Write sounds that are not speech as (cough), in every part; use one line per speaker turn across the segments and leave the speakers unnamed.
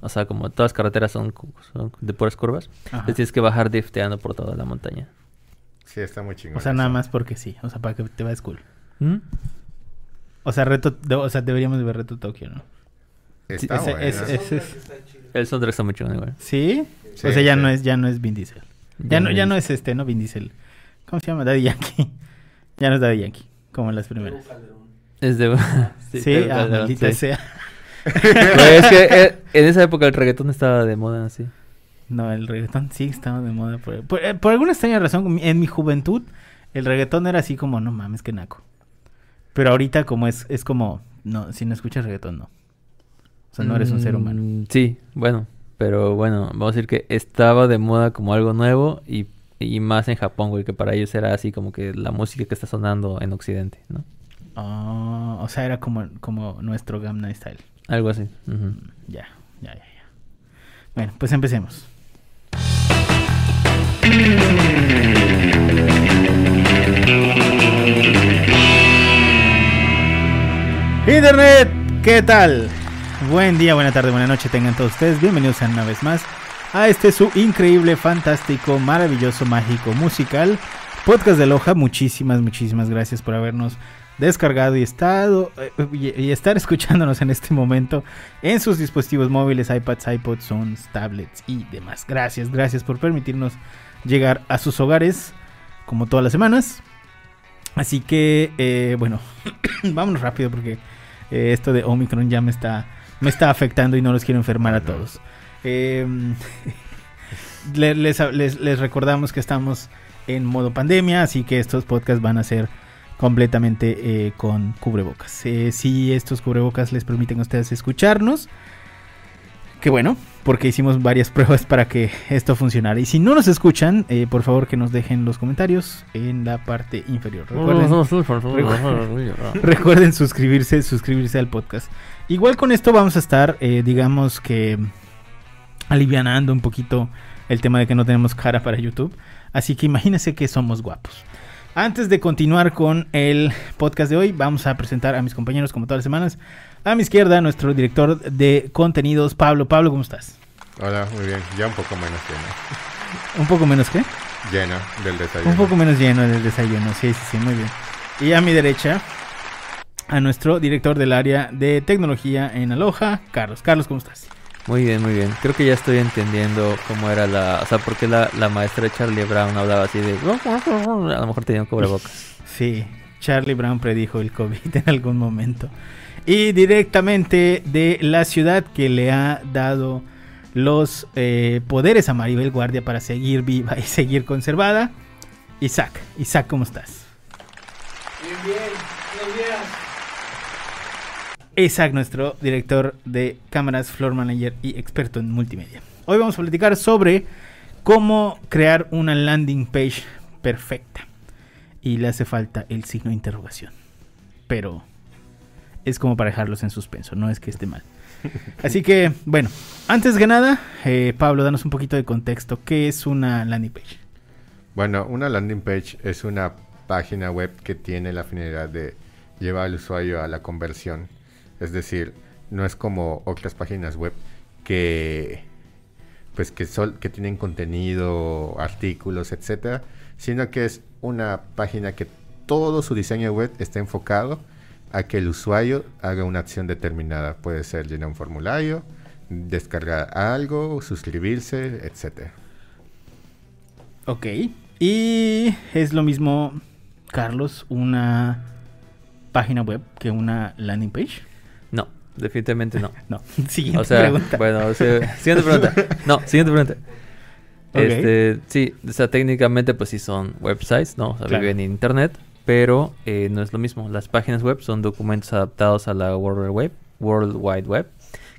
O sea, como todas las carreteras son, son de puras curvas. Entonces tienes que bajar drifteando por toda la montaña.
Sí, está muy chingón.
O sea, nada más porque sí. O sea, para que te vayas cool.
¿Mm?
O sea, reto, de- o sea, deberíamos de ver Reto Tokio, ¿no?
Está
Ese-
bueno.
ese- ese es-
El soundtrack está muy chido, igual.
¿Sí?
Sí,
o sea, ya
sí.
no es, ya no es Vin Diesel. Ya, no, ya no es este, ¿no? Vin Diesel. ¿Cómo se llama? Daddy Yankee. (laughs) ya no es Daddy Yankee, como en las primeras.
Es de... (laughs)
Sí, ah, maldita
sí.
sea.
Es que eh, en esa época el reggaetón estaba de moda así.
No, el reggaetón sí estaba de moda. Por, por- eh, por alguna extraña razón, en mi juventud, el reggaetón era así como, no mames, que naco. Pero ahorita como es, es como, no, si no escuchas reggaetón, no. O sea, no eres un ser humano.
Mm, Sí, bueno, pero bueno, vamos a decir que estaba de moda como algo nuevo y, y más en Japón, güey, que para ellos era así como que la música que está sonando en Occidente, ¿no?
Ah, o sea, era como, como nuestro Gamma Style.
Algo así.
Mm, Ya, ya, ya, ya. Bueno, pues empecemos. Internet, ¿qué tal? Buen día, buena tarde, buena noche tengan todos ustedes. Bienvenidos a una vez más a este su increíble, fantástico, maravilloso, mágico, musical podcast de Loja. Muchísimas, muchísimas gracias por habernos descargado y estado eh, y, estar escuchándonos en este momento en sus dispositivos móviles, iPads, iPods, Sons, tablets y demás. Gracias, gracias por permitirnos llegar a sus hogares como todas las semanas. Así que, eh, bueno, (coughs) vámonos rápido porque eh, esto de Omicron ya me está, me está afectando y no los quiero enfermar a todos. Eh, le- les, les- les recordamos que estamos en modo pandemia, así que estos podcasts van a ser completamente eh, con cubrebocas. Eh, si estos cubrebocas les permiten a ustedes escucharnos, que bueno, porque hicimos varias (laughs) pruebas para que esto funcionara. Y si no nos escuchan, eh, por favor que nos dejen los comentarios en la parte inferior. Recuerden, Recuerden suscribirse, suscribirse al podcast. Igual con esto vamos a estar, eh, digamos que, alivianando un poquito el tema de que no tenemos cara para YouTube. Así que imagínense que somos guapos. Antes de continuar con el podcast de hoy, vamos a presentar a mis compañeros como todas las semanas. A mi izquierda, nuestro director de contenidos, Pablo. Pablo, ¿cómo estás?
Hola, muy bien. Ya un poco menos lleno.
Un poco menos que?
Lleno del desayuno.
Un poco menos lleno del desayuno, sí, sí, sí, muy bien. Y a mi derecha, a nuestro director del área de tecnología en Aloha, Carlos. Carlos, ¿cómo estás?
Muy bien, muy bien. Creo que ya estoy entendiendo cómo era la... O sea, por qué la, la maestra de Charlie Brown hablaba así de... A lo mejor tenía un cubrebocas.
Sí, Charlie Brown predijo el COVID (laughs) en algún momento. Y directamente de la ciudad que le ha dado los eh, poderes a Maribel Guardia para seguir viva y seguir conservada. Isaac, Isaac, ¿cómo estás? Isaac, nuestro director de cámaras, floor manager y experto en multimedia. Hoy vamos a platicar sobre cómo crear una landing page perfecta. Y le hace falta el signo de interrogación. Pero es como para dejarlos en suspenso, no es que esté mal. (laughs) Así que, bueno, antes que nada, eh, Pablo, danos un poquito de contexto. ¿Qué es una landing page?
Bueno, una landing page es una página web que tiene la finalidad de llevar al usuario a la conversión. Es decir, no es como otras páginas web que pues que sol- que tienen contenido, artículos, etcétera, sino que es una página que todo su diseño web está enfocado a que el usuario haga una acción determinada. Puede ser llenar un formulario, descargar algo, suscribirse, etcétera.
Ok. Y es lo mismo, Carlos, una página web que una landing page.
Definitivamente no. (laughs)
No, siguiente
O sea,
pregunta.
bueno, o sea, siguiente pregunta. No, siguiente pregunta. (laughs) Este, sí, o sea, técnicamente pues sí son websites, ¿no? O sea,
Claro.
viven en internet, pero eh, no es lo mismo. Las páginas web son documentos adaptados a la World Wide Web, World Wide Web,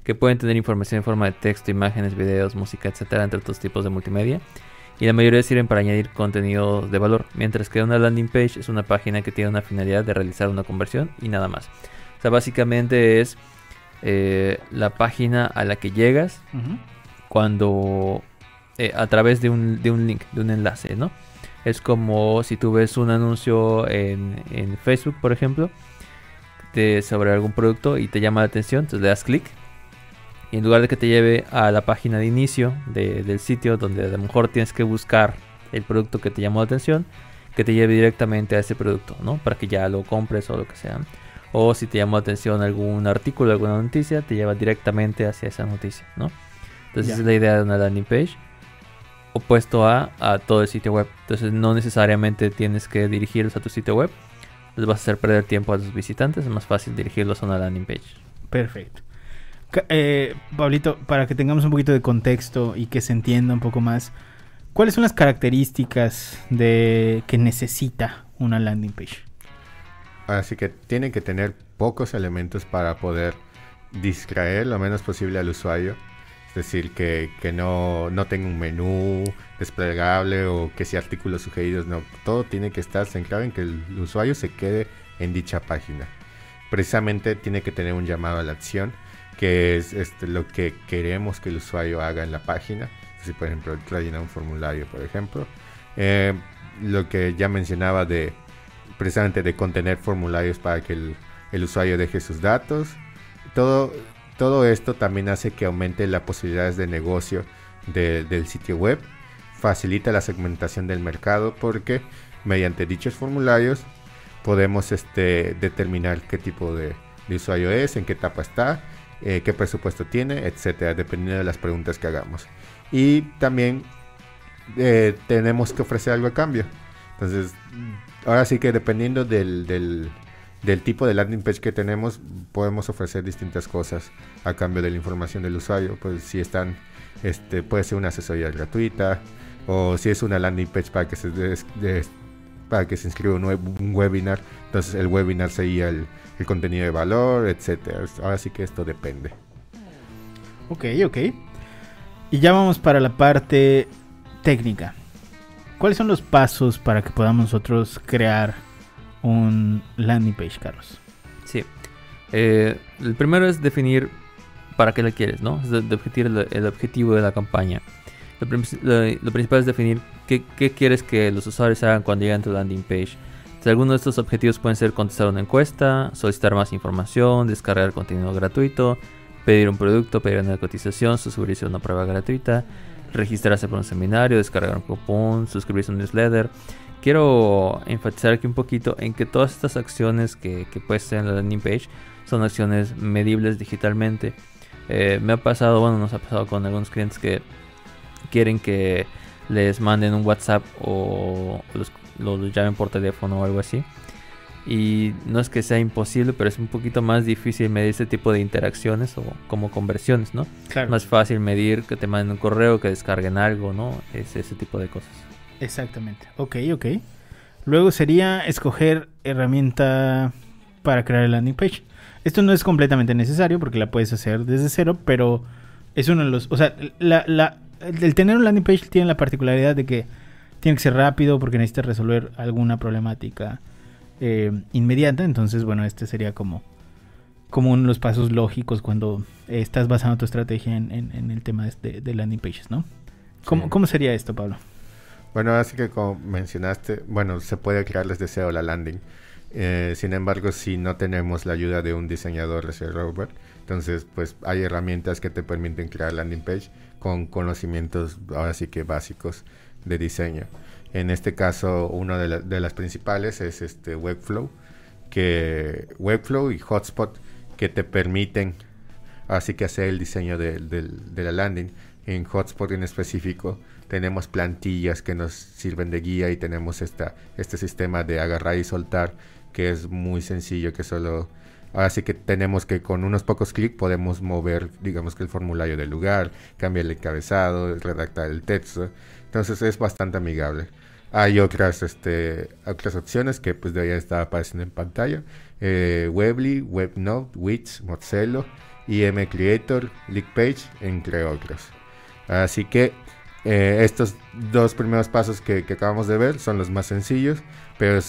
que pueden tener información en forma de texto, imágenes, videos, música, etcétera, entre otros tipos de multimedia. Y la mayoría sirven para añadir contenido de valor, mientras que una landing page es una página que tiene una finalidad de realizar una conversión y nada más. O sea, básicamente es eh, la página a la que llegas cuando eh, a través de un, de un link, de un enlace, ¿no? Es como si tú ves un anuncio en, en Facebook, por ejemplo, de, sobre algún producto y te llama la atención, entonces le das clic Y en lugar de que te lleve a la página de inicio del sitio, donde a lo mejor tienes que buscar el producto que te llamó la atención, que te lleve directamente a ese producto, ¿no? Para que ya lo compres o lo que sea. O si te llamó la atención algún artículo, alguna noticia, te lleva directamente hacia esa noticia, ¿no? Entonces es la idea de una landing page opuesto a, a todo el sitio web. Entonces no necesariamente tienes que dirigirlos a tu sitio web. Les vas a hacer perder tiempo a los visitantes. Es más fácil dirigirlos a una landing page.
Perfecto. Eh, Pablito, para que tengamos un poquito de contexto y que se entienda un poco más, ¿cuáles son las características de que necesita una landing page?
Así que tiene que tener pocos elementos para poder distraer lo menos posible al usuario es decir, que, no, no, tenga un menú desplegable o que sea artículos sugeridos. No, todo tiene que estar centrado en que el usuario se quede en dicha página. Precisamente tiene que tener un llamado a la acción, que es este, lo que queremos que el usuario haga en la página. Si, por ejemplo, rellenar un formulario, por ejemplo. Eh, lo que ya mencionaba de precisamente de contener formularios para que el, el usuario deje sus datos. Todo todo esto también hace que aumente las posibilidades de negocio del sitio web, facilita la segmentación del mercado porque mediante dichos formularios podemos este, determinar qué tipo de, usuario es, en qué etapa está, eh, qué presupuesto tiene, etcétera, dependiendo de las preguntas que hagamos. Y también eh, tenemos que ofrecer algo a cambio. Entonces, ahora sí que dependiendo del, del tipo de landing page que tenemos, podemos ofrecer distintas cosas a cambio de la información del usuario. Pues si están, este, puede ser una asesoría gratuita o si es una landing page para que se, para que se inscriba un, un, webinar, entonces el webinar sería el, el contenido de valor, etcétera. Ahora sí que esto depende.
Ok, ok. Y ya vamos para la parte técnica. ¿Cuáles son los pasos para que podamos nosotros crear un landing page, Carlos?
Sí. Eh, el primero es definir para qué lo quieres, ¿no? Es definir el, objetivo de la campaña. Lo, principal es definir qué, quieres que los usuarios hagan cuando lleguen a tu landing page. algunos de estos objetivos pueden ser contestar una encuesta, solicitar más información, descargar contenido gratuito, pedir un producto, pedir una cotización, suscribirse a una prueba gratuita, registrarse para un seminario, descargar un cupón, suscribirse a un newsletter quiero enfatizar aquí un poquito en que todas estas acciones que, que puedes hacer en la landing page son acciones medibles digitalmente. Eh, me ha pasado, bueno, nos ha pasado con algunos clientes que quieren que les manden un WhatsApp o los, los llamen por teléfono o algo así. Y no es que sea imposible, pero es un poquito más difícil medir este tipo de interacciones o como conversiones, ¿no? Claro. Más fácil medir que te manden un correo, que descarguen algo, ¿no? Es ese tipo de cosas.
Exactamente. Ok, ok. Luego sería escoger herramienta para crear el landing page. Esto no es completamente necesario porque la puedes hacer desde cero, pero es uno de los... O sea, la, el tener un landing page tiene la particularidad de que tiene que ser rápido porque necesitas resolver alguna problemática eh, inmediata. Entonces, bueno, este sería como, como uno de los pasos lógicos cuando estás basando tu estrategia en, el tema de, landing pages, ¿no? ¿Cómo, ¿Cómo sería esto, Pablo?
Bueno, así que como mencionaste, bueno, se puede crearles deseo la landing. Eh, sin embargo, si no tenemos la ayuda de un diseñador de Robert, entonces pues hay herramientas que te permiten crear landing page con conocimientos ahora sí que básicos de diseño. En este caso, una de, las principales es este Webflow, que Webflow y Hotspot que te permiten así que hacer el diseño de, la landing. En Hotspot en específico tenemos plantillas que nos sirven de guía y tenemos esta, este sistema de agarrar y soltar que es muy sencillo, que solo... Ahora sí que tenemos que con unos pocos clics podemos mover, digamos que el formulario del lugar, cambiar el encabezado, redactar el texto. Entonces es bastante amigable. Hay otras, este, otras opciones que pues estar apareciendo en pantalla. Eh, Webly, WebNote, Wix, Mozello, IM Creator, Leakpage, entre otros. Así que eh, estos dos primeros pasos que, acabamos de ver son los más sencillos, pero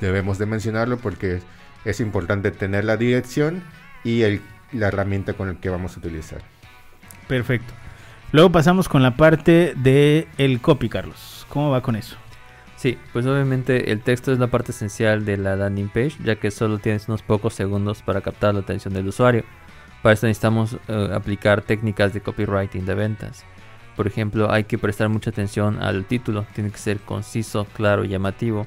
debemos de mencionarlo porque es, importante tener la dirección y la herramienta con la que vamos a utilizar.
Perfecto. Luego pasamos con la parte de el copy, Carlos. ¿Cómo va con eso?
Sí, pues obviamente el texto es la parte esencial de la landing page, ya que solo tienes unos pocos segundos para captar la atención del usuario. Para esto necesitamos eh, aplicar técnicas de copywriting de ventas. Por ejemplo, hay que prestar mucha atención al título, tiene que ser conciso, claro, llamativo.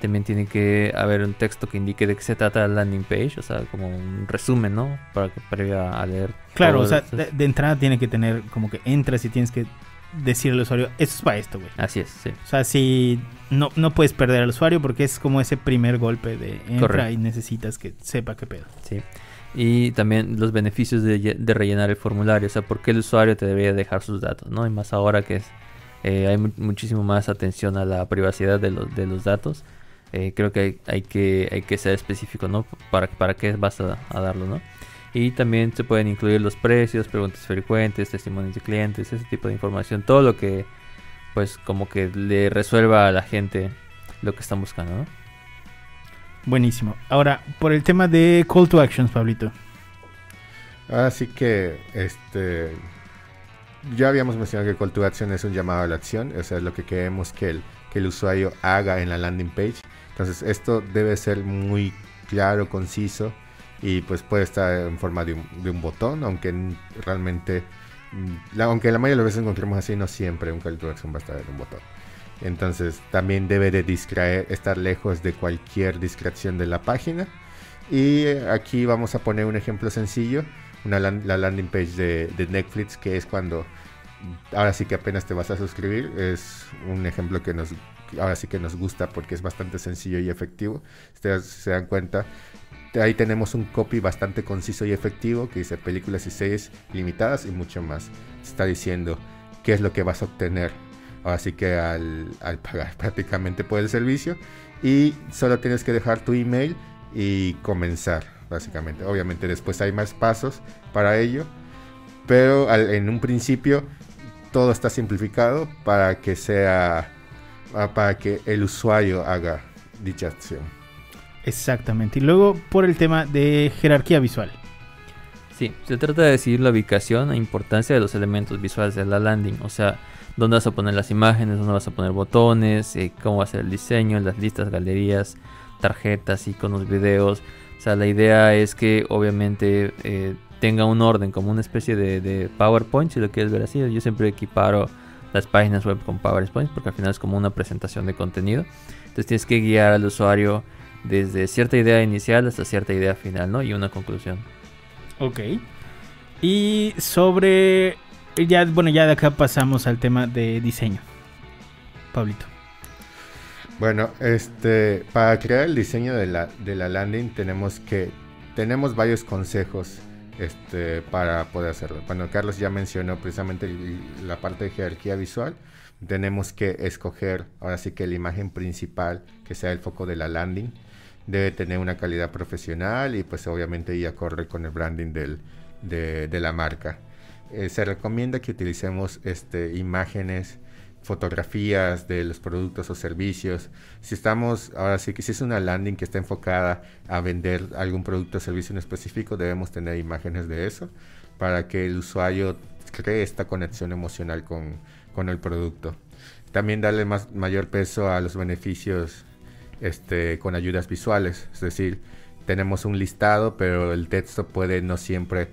También tiene que haber un texto que indique de qué se trata la landing page, o sea, como un resumen, ¿no? Para que previa a leer.
Claro, o sea, de, de entrada tiene que tener como que entras y tienes que decirle al usuario, esto es para esto, güey.
Así es, sí.
O sea, si no, no puedes perder al usuario porque es como ese primer golpe de entra
Correcto.
y necesitas que sepa qué pedo.
Sí. Y también los beneficios de rellenar el formulario, o sea, por qué el usuario te debería dejar sus datos, ¿no? Y más ahora que es, eh, hay mu- muchísimo más atención a la privacidad de los, de los datos, eh, creo que hay, hay que hay que ser específico, ¿no? Para, para qué vas a, a darlo, ¿no? Y también se pueden incluir los precios, preguntas frecuentes, testimonios de clientes, ese tipo de información, todo lo que, pues, como que le resuelva a la gente lo que están buscando, ¿no?
Buenísimo. Ahora, por el tema de call to actions, Pablito.
Así que, este, ya habíamos mencionado que Call to Action es un llamado a la acción, o sea, lo que queremos que el, que el usuario haga en la landing page. Entonces, esto debe ser muy claro, conciso y pues puede estar en forma de un, botón, aunque realmente, mm, la- aunque la mayoría de las veces encontremos así, no siempre un Call to Action va a estar en un botón. Entonces, también debe de distraer, estar lejos de cualquier distracción de la página. Y eh, aquí vamos a poner un ejemplo sencillo, una la landing page de Netflix, que es cuando ahora sí que apenas te vas a suscribir. Es un ejemplo que nos ahora sí que nos gusta porque es bastante sencillo y efectivo. Ustedes se dan cuenta. Ahí tenemos un copy bastante conciso y efectivo que dice películas y series limitadas y mucho más. Está diciendo qué es lo que vas a obtener. Ahora sí que al, al pagar (laughs) prácticamente por el servicio. Y solo tienes que dejar tu email y comenzar, básicamente. Obviamente después hay más pasos para ello, pero en un principio todo está simplificado para que sea, para que el usuario haga dicha acción.
Exactamente. Y luego, por el tema de jerarquía visual.
Sí, se trata de decidir la ubicación e importancia de los elementos visuales de la landing, o sea, dónde vas a poner las imágenes, dónde vas a poner botones, eh, cómo va a ser el diseño, las listas, galerías, tarjetas, iconos, videos. O sea, la idea es que obviamente eh, tenga un orden, como una especie de, de PowerPoint, si lo quieres ver así. Yo siempre equiparo las páginas web con PowerPoint porque al final es como una presentación de contenido. Entonces tienes que guiar al usuario desde cierta idea inicial hasta cierta idea final, ¿no? Y una conclusión.
Ok. Y sobre. Ya, bueno, ya de acá pasamos al tema de diseño. Pablito.
Bueno, este, para crear el diseño de la, de la landing tenemos que, tenemos varios consejos este, para poder hacerlo. Bueno, Carlos ya mencionó precisamente la parte de jerarquía visual. Tenemos que escoger, ahora sí que la imagen principal, que sea el foco de la landing, debe tener una calidad profesional y pues obviamente ya corre con el branding de la marca. Eh, se recomienda que utilicemos este, imágenes, fotografías de los productos o servicios. Si estamos, ahora sí que si es una landing que está enfocada a vender algún producto o servicio en específico, debemos tener imágenes de eso para que el usuario cree esta conexión emocional con, con el producto. También darle más, mayor peso a los beneficios este, con ayudas visuales, es decir, tenemos un listado, pero el texto puede no siempre,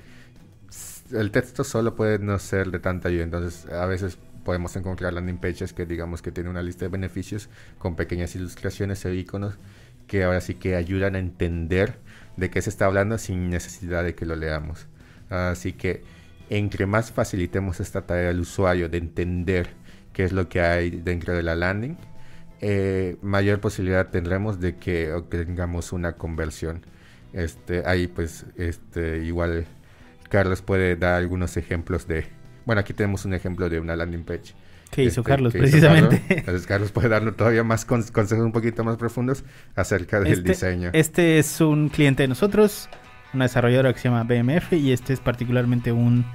el texto solo puede no ser de tanta ayuda, entonces a veces podemos encontrar landing pages que digamos que tienen una lista de beneficios con pequeñas ilustraciones e iconos que ahora sí que ayudan a entender de qué se está hablando sin necesidad de que lo leamos. Así que entre más facilitemos esta tarea al usuario de entender qué es lo que hay dentro de la landing, eh, mayor posibilidad tendremos de que obtengamos una conversión. Este, ahí pues este, igual Carlos puede dar algunos ejemplos de... Bueno, aquí tenemos un ejemplo de una landing page.
¿Qué hizo
este,
Carlos
que hizo
precisamente?
Carlos. (laughs) Entonces Carlos puede darnos todavía más con- consejos un poquito más profundos acerca del
Este-
diseño.
Este es un cliente de nosotros, una desarrolladora que se llama BMF y este es particularmente un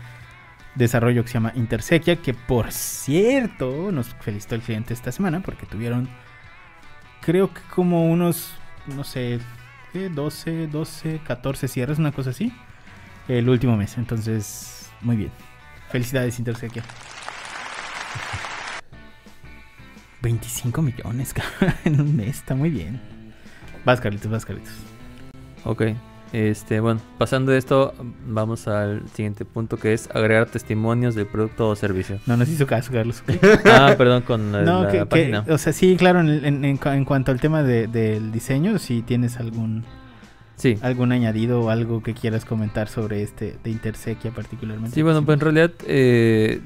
desarrollo que se llama Intersequia, que por cierto nos felicitó el cliente esta semana porque tuvieron creo que como unos, no sé, ¿qué? 12, 12, 14 cierres, una cosa así, el último mes. Entonces, muy bien. Felicidades Intersequia. 25 millones (laughs) cabrón, en un mes, está muy bien. Vas, Carlitos, vas, Carlitos.
Ok. Este, bueno, pasando de esto, vamos al siguiente punto que es agregar testimonios del producto o servicio.
No nos hizo caso, Carlos. (laughs)
ah, perdón, con la,
no,
la
que, que-
página.
o sea, sí, claro, en, en- en cuanto al tema de- del diseño, si tienes algún
Sí.
algún añadido o algo que quieras comentar sobre este de Intersequia particularmente.
Sí, bueno, pues en realidad eh,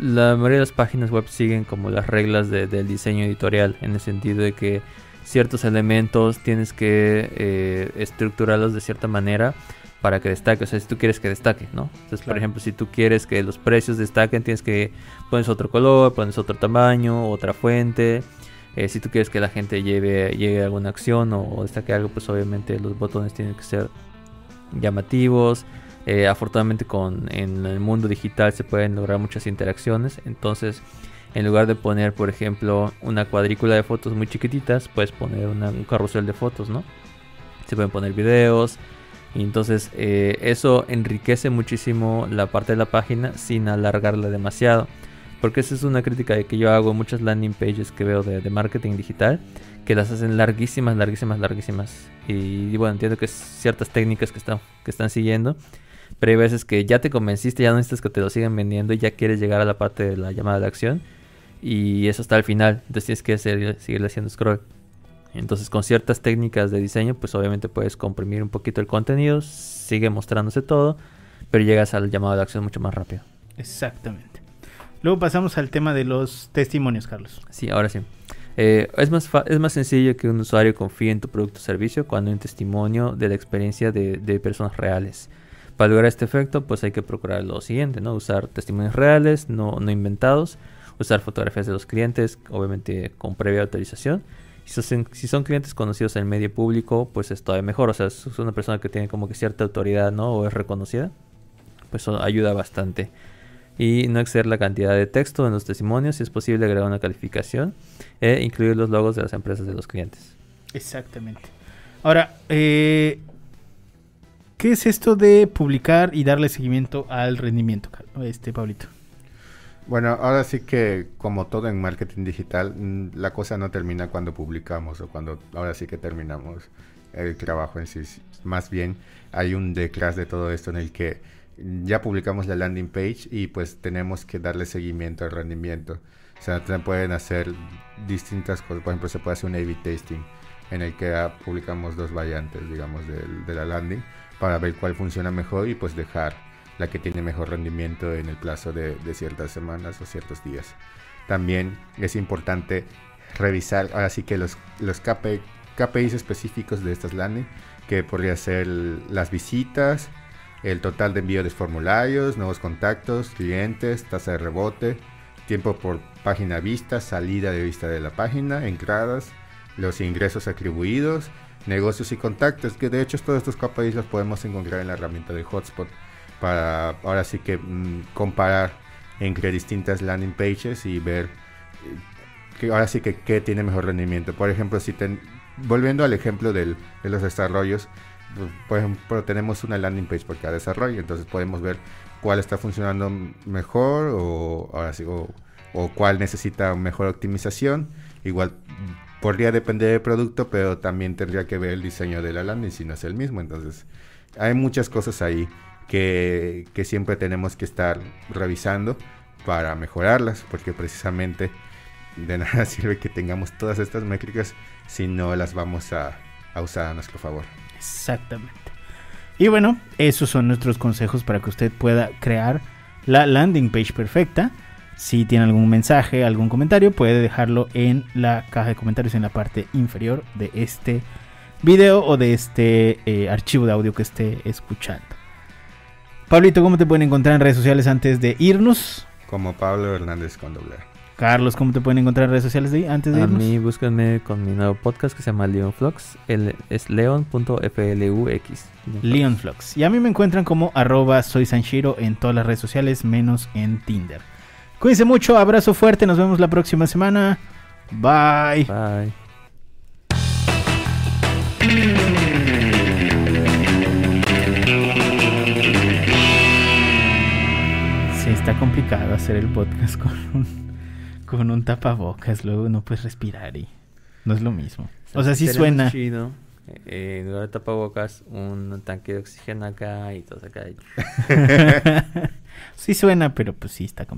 la mayoría de las páginas web siguen como las reglas de- del diseño editorial, en el sentido de que ciertos elementos tienes que eh, estructurarlos de cierta manera para que destaque, o sea, si tú quieres que destaque, ¿no? Entonces, por ejemplo, si tú quieres que los precios destaquen, tienes que pones otro color, pones otro tamaño, otra fuente. Eh, si tú quieres que la gente lleve, llegue a alguna acción o, o destaque algo, pues obviamente los botones tienen que ser llamativos. Eh, afortunadamente con, en el mundo digital se pueden lograr muchas interacciones. Entonces, en lugar de poner, por ejemplo, una cuadrícula de fotos muy chiquititas, puedes poner un carrusel de fotos, ¿no? Se pueden poner videos. Entonces eh, eso enriquece muchísimo la parte de la página sin alargarla demasiado. Porque esa es una crítica que yo hago en muchas landing pages que veo de, de marketing digital. Que las hacen larguísimas, larguísimas, larguísimas. Y, bueno, entiendo que es ciertas técnicas que están, que están siguiendo. Pero hay veces que ya te convenciste, ya no necesitas que te lo sigan vendiendo y ya quieres llegar a la parte de la llamada de acción. Y eso está al final. Entonces tienes que seguir, seguirle haciendo scroll. Entonces con ciertas técnicas de diseño, pues obviamente puedes comprimir un poquito el contenido, sigue mostrándose todo, pero llegas al llamado de acción mucho más rápido.
Exactamente. Luego pasamos al tema de los testimonios, Carlos.
Sí, ahora sí. Eh, es, más es más sencillo que un usuario confíe en tu producto o servicio cuando hay un testimonio de la experiencia de, de personas reales. Para lograr este efecto, pues hay que procurar lo siguiente, ¿no? Usar testimonios reales, no, no inventados. Usar fotografías de los clientes, obviamente con previa autorización. Si son, si son clientes conocidos en el medio público, pues es todavía mejor. O sea, es una persona que tiene como que cierta autoridad, ¿no? O es reconocida. Pues eso ayuda bastante. Y no exceder la cantidad de texto en los testimonios. Si es posible agregar una calificación. E incluir los logos de las empresas de los clientes.
Exactamente. Ahora, eh, ¿qué es esto de publicar y darle seguimiento al rendimiento, este Pablito?
Bueno, ahora sí que como todo en marketing digital, mm, la cosa no termina cuando publicamos o cuando ahora sí que terminamos el trabajo en sí. Más bien hay un detrás de todo esto en el que ya publicamos la landing page y pues tenemos que darle seguimiento al rendimiento. O sea, se pueden hacer distintas cosas. Por ejemplo, se puede hacer un A-B testing en el que ah, publicamos dos variantes, digamos, del- de, la landing para ver cuál funciona mejor y pues dejar la que tiene mejor rendimiento en el plazo de, de ciertas semanas o ciertos días. También es importante revisar ahora sí que los, los KPI, KPIs específicos de estas landing, que podría ser las visitas, el total de envío de formularios, nuevos contactos, clientes, tasa de rebote, tiempo por página vista, salida de vista de la página, entradas, los ingresos atribuidos, negocios y contactos, que de hecho todos estos KPIs los podemos encontrar en la herramienta de Hotspot para ahora sí que mm, comparar entre distintas landing pages y ver eh, que ahora sí que qué tiene mejor rendimiento. Por ejemplo, si ten- volviendo al ejemplo del- de los desarrollos, por ejemplo, tenemos una landing page por cada desarrollo, entonces podemos ver cuál está funcionando mejor o ahora sí o, cuál necesita mejor optimización. Igual podría depender del producto, pero también tendría que ver el diseño de la landing si no es el mismo. Entonces, hay muchas cosas ahí que, siempre tenemos que estar revisando para mejorarlas, porque precisamente de (laughs) nada sirve que tengamos todas estas métricas si no las vamos a usar a nuestro favor.
Exactamente. Y bueno, esos son nuestros consejos para que usted pueda crear la landing page perfecta. Si tiene algún mensaje, algún comentario, puede dejarlo en la caja de comentarios en la parte inferior de este video o de este eh, archivo de audio que esté escuchando. Pablito, ¿cómo te pueden encontrar en redes sociales antes de irnos?
Como Pablo Hernández con doble.
Carlos, ¿cómo te pueden encontrar en redes sociales de, antes de
A
irnos?
mí búsquenme con mi nuevo podcast que se llama Leonflux. El, es leon.flux.
Leonflux. Y a mí me encuentran como arroba soy Sanshiro en todas las redes sociales, menos en Tinder. Cuídense mucho, abrazo fuerte, nos vemos la próxima semana. Bye.
Bye.
Sí, está complicado hacer el podcast (laughs) con un, con un tapabocas, luego no puedes respirar y no es lo mismo. O sea, sí suena.
chido eh, en lugar de tapabocas, un tanque de oxígeno acá y todo acá. (laughs) (laughs)
sí suena, pero pues sí está complicado.